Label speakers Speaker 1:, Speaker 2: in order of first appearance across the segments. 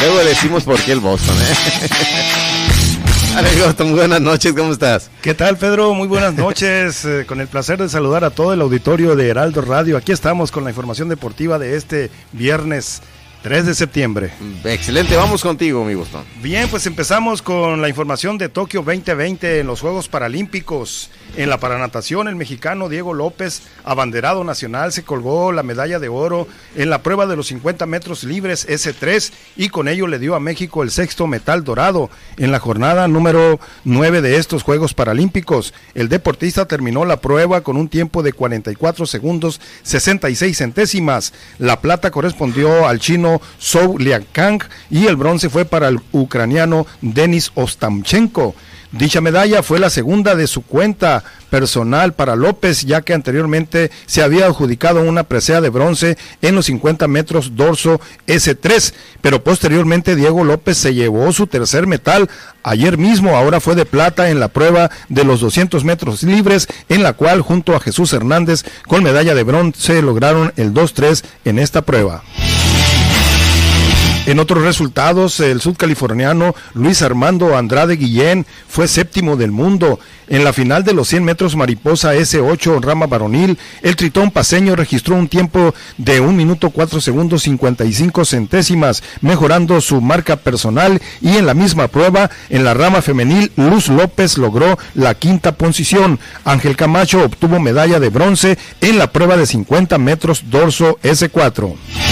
Speaker 1: Luego decimos por qué el Boston, ¿eh? Boston, buenas noches, ¿cómo estás?
Speaker 2: ¿Qué tal, Pedro? Muy buenas noches. Eh, con el placer de saludar a todo el auditorio de Heraldo Radio. Aquí estamos con la información deportiva de este viernes 3 de septiembre.
Speaker 1: Excelente, vamos contigo, mi Boston.
Speaker 2: Bien, pues empezamos con la información de Tokio 2020 en los Juegos Paralímpicos. En la paranatación, el mexicano Diego López, abanderado nacional, se colgó la medalla de oro en la prueba de los 50 metros libres S3 y con ello le dio a México el sexto metal dorado en la jornada número 9 de estos Juegos Paralímpicos. El deportista terminó la prueba con un tiempo de 44 segundos 66 centésimas. La plata correspondió al chino Sou Liakang y el bronce fue para el ucraniano Denis Ostamchenko. Dicha medalla fue la segunda de su cuenta personal para López, ya que anteriormente se había adjudicado una presea de bronce en los 50 metros dorso S3, pero posteriormente Diego López se llevó su tercer metal ayer mismo, ahora fue de plata en la prueba de los 200 metros libres, en la cual junto a Jesús Hernández con medalla de bronce lograron el 2-3 en esta prueba. En otros resultados, el sudcaliforniano Luis Armando Andrade Guillén fue séptimo del mundo. En la final de los 100 metros mariposa S8 rama varonil, el tritón paseño registró un tiempo de 1 minuto 4 segundos 55 centésimas, mejorando su marca personal y en la misma prueba, en la rama femenil, Luz López logró la quinta posición. Ángel Camacho obtuvo medalla de bronce en la prueba de 50 metros dorso S4.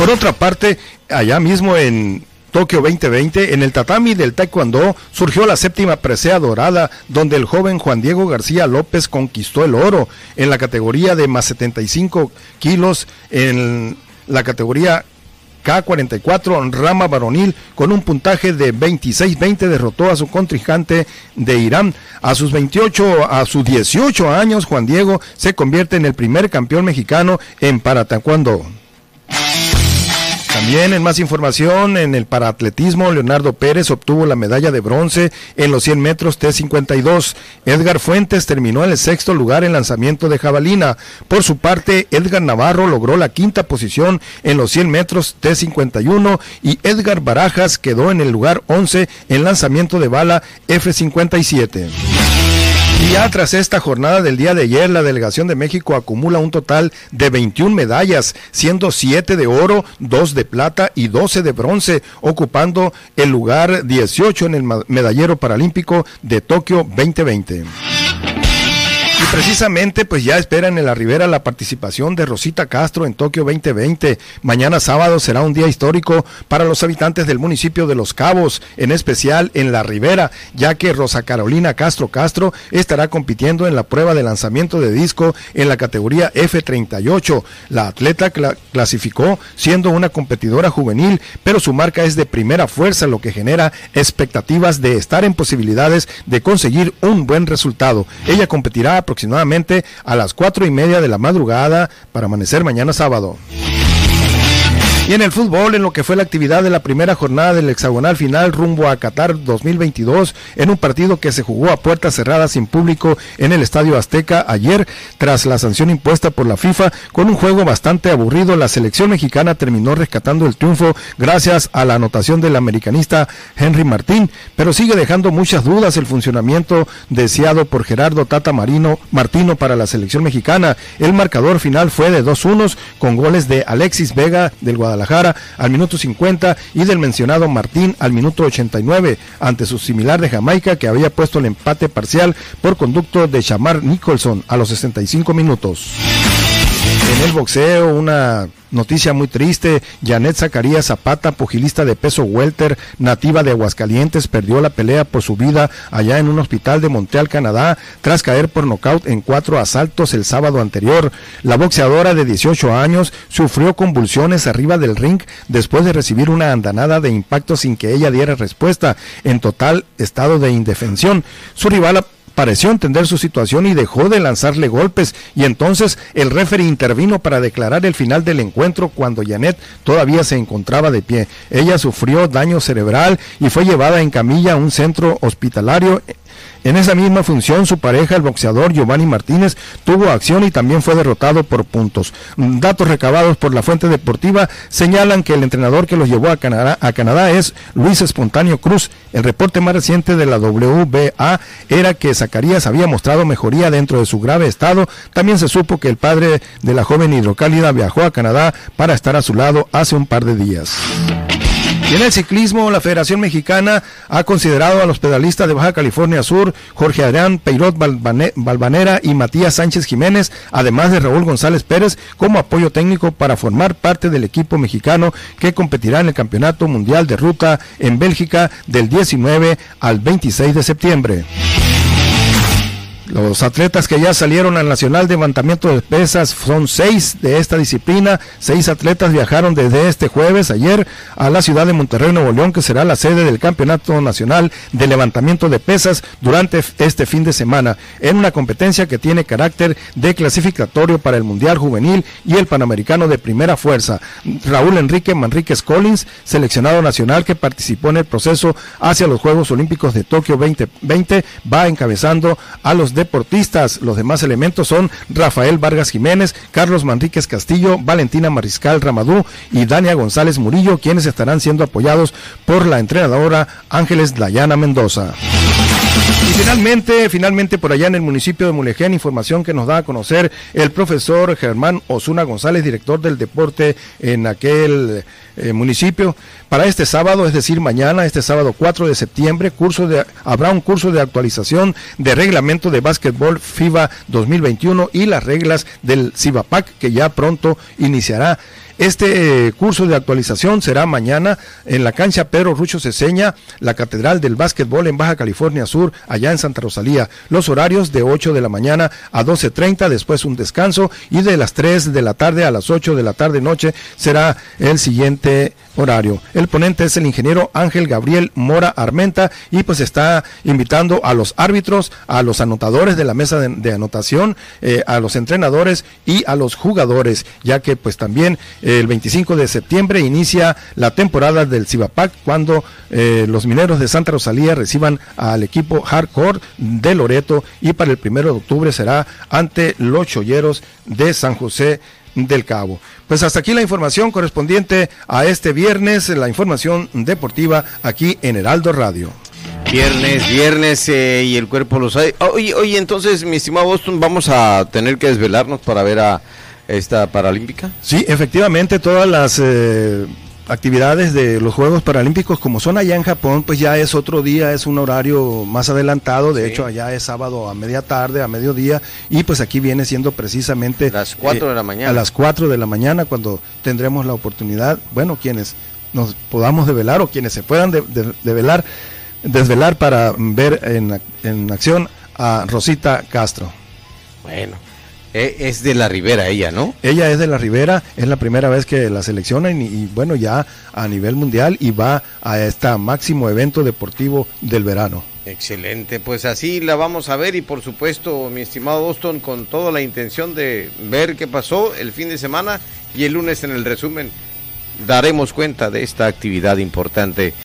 Speaker 2: Por otra parte, allá mismo en Tokio 2020, en el tatami del Taekwondo surgió la séptima presea dorada, donde el joven Juan Diego García López conquistó el oro en la categoría de más 75 kilos, en la categoría K44 rama varonil con un puntaje de 26-20 derrotó a su contrincante de Irán. A sus 28, a sus 18 años, Juan Diego se convierte en el primer campeón mexicano en para taekwondo. También en más información, en el paraatletismo, Leonardo Pérez obtuvo la medalla de bronce en los 100 metros T52. Edgar Fuentes terminó en el sexto lugar en lanzamiento de jabalina. Por su parte, Edgar Navarro logró la quinta posición en los 100 metros T51 y Edgar Barajas quedó en el lugar 11 en lanzamiento de bala F57. Ya tras esta jornada del día de ayer, la delegación de México acumula un total de 21 medallas, siendo 7 de oro, 2 de plata y 12 de bronce, ocupando el lugar 18 en el medallero paralímpico de Tokio 2020. Y precisamente, pues ya esperan en la Ribera la participación de Rosita Castro en Tokio 2020. Mañana sábado será un día histórico para los habitantes del municipio de Los Cabos, en especial en la Ribera, ya que Rosa Carolina Castro Castro estará compitiendo en la prueba de lanzamiento de disco en la categoría F38. La atleta clasificó siendo una competidora juvenil, pero su marca es de primera fuerza, lo que genera expectativas de estar en posibilidades de conseguir un buen resultado. Ella competirá aproximadamente a las cuatro y media de la madrugada para amanecer mañana sábado. Y en el fútbol, en lo que fue la actividad de la primera jornada del hexagonal final rumbo a Qatar 2022, en un partido que se jugó a puertas cerradas sin público en el Estadio Azteca ayer, tras la sanción impuesta por la FIFA, con un juego bastante aburrido, la selección mexicana terminó rescatando el triunfo gracias a la anotación del americanista Henry Martín, pero sigue dejando muchas dudas el funcionamiento deseado por Gerardo Tata Marino Martino para la selección mexicana. El marcador final fue de 2-1 con goles de Alexis Vega del Guadalajara al minuto 50 y del mencionado Martín al minuto 89 ante su similar de Jamaica que había puesto el empate parcial por conducto de Shamar Nicholson a los 65 minutos. En el boxeo, una Noticia muy triste, Janet Zacarías Zapata, pugilista de peso welter, nativa de Aguascalientes, perdió la pelea por su vida allá en un hospital de Montreal, Canadá, tras caer por nocaut en cuatro asaltos el sábado anterior. La boxeadora de 18 años sufrió convulsiones arriba del ring después de recibir una andanada de impacto sin que ella diera respuesta, en total estado de indefensión. Su rival pareció entender su situación y dejó de lanzarle golpes y entonces el referee intervino para declarar el final del encuentro cuando Janet todavía se encontraba de pie. Ella sufrió daño cerebral y fue llevada en camilla a un centro hospitalario En esa misma función, su pareja, el boxeador Giovanni Martínez, tuvo acción y también fue derrotado por puntos. Datos recabados por la fuente deportiva señalan que el entrenador que los llevó a Canadá, a Canadá es Luis Espontáneo Cruz. El reporte más reciente de la WBA era que Zacarías había mostrado mejoría dentro de su grave estado. También se supo que el padre de la joven hidrocálida viajó a Canadá para estar a su lado hace un par de días. Y en el ciclismo, la Federación Mexicana ha considerado a los pedalistas de Baja California Sur, Jorge Adrián Peirot Balvanera y Matías Sánchez Jiménez, además de Raúl González Pérez, como apoyo técnico para formar parte del equipo mexicano que competirá en el Campeonato Mundial de Ruta en Bélgica del 19 al 26 de septiembre. Los atletas que ya salieron al Nacional de Levantamiento de Pesas son seis de esta disciplina. Seis atletas viajaron desde este jueves, ayer, a la ciudad de Monterrey, Nuevo León, que será la sede del Campeonato Nacional de Levantamiento de Pesas durante este fin de semana, en una competencia que tiene carácter de clasificatorio para el Mundial Juvenil y el Panamericano de Primera Fuerza. Raúl Enrique Manríquez Collins, seleccionado nacional que participó en el proceso hacia los Juegos Olímpicos de Tokio 2020, va encabezando a los deportistas. Los demás elementos son Rafael Vargas Jiménez, Carlos Manríquez Castillo, Valentina Mariscal Ramadú y Dania González Murillo, quienes estarán siendo apoyados por la entrenadora Ángeles Dayana Mendoza. Y finalmente, finalmente por allá en el municipio de Mulegén, información que nos da a conocer el profesor Germán Osuna González, director del deporte en aquel eh, municipio. Para este sábado, es decir, mañana, este sábado 4 de septiembre, curso habrá un curso de actualización de reglamento de básquetbol FIBA 2021 y las reglas del CIBAPAC que ya pronto iniciará. Este curso de actualización será mañana en la cancha Pedro Rucho Ceseña, la Catedral del Básquetbol en Baja California Sur, allá en Santa Rosalía. Los horarios de 8 de la mañana a 12.30, después un descanso y de las 3 de la tarde a las 8 de la tarde noche será el siguiente horario. El ponente es el ingeniero Ángel Gabriel Mora Armenta y pues está invitando a los árbitros, a los anotadores de la mesa de, anotación, eh, a los entrenadores y a los jugadores, ya que pues también el 25 de septiembre inicia la temporada del Cibapac cuando eh, los mineros de Santa Rosalía reciban al equipo Hardcore de Loreto y para el primero de octubre será ante los cholleros de San José del Cabo. Pues hasta aquí la información correspondiente a este viernes, la información deportiva aquí en Heraldo Radio.
Speaker 1: Viernes, viernes eh, y el cuerpo lo sabe. Oye, oye, entonces, mi estimado Boston, vamos a tener que desvelarnos para ver a esta paralímpica.
Speaker 2: Sí, efectivamente, todas las eh, actividades de los Juegos Paralímpicos, como son allá en Japón, pues ya es otro día, es un horario más adelantado, de hecho allá es sábado a media tarde, a mediodía, y pues aquí viene siendo precisamente...
Speaker 1: Las 4 de la mañana.
Speaker 2: A las 4 de la mañana, cuando tendremos la oportunidad, bueno, quienes nos podamos develar o quienes se puedan develar, desvelar para ver en, en acción a Rosita Castro.
Speaker 1: Bueno, eh, es de la Ribera ella, ¿no?
Speaker 2: Ella es de la Ribera, es la primera vez que la seleccionan y, bueno, ya a nivel mundial y va a este máximo evento deportivo del verano.
Speaker 1: Excelente, pues así la vamos a ver y por supuesto, mi estimado Boston, con toda la intención de ver qué pasó el fin de semana y el lunes en el resumen daremos cuenta de esta actividad importante.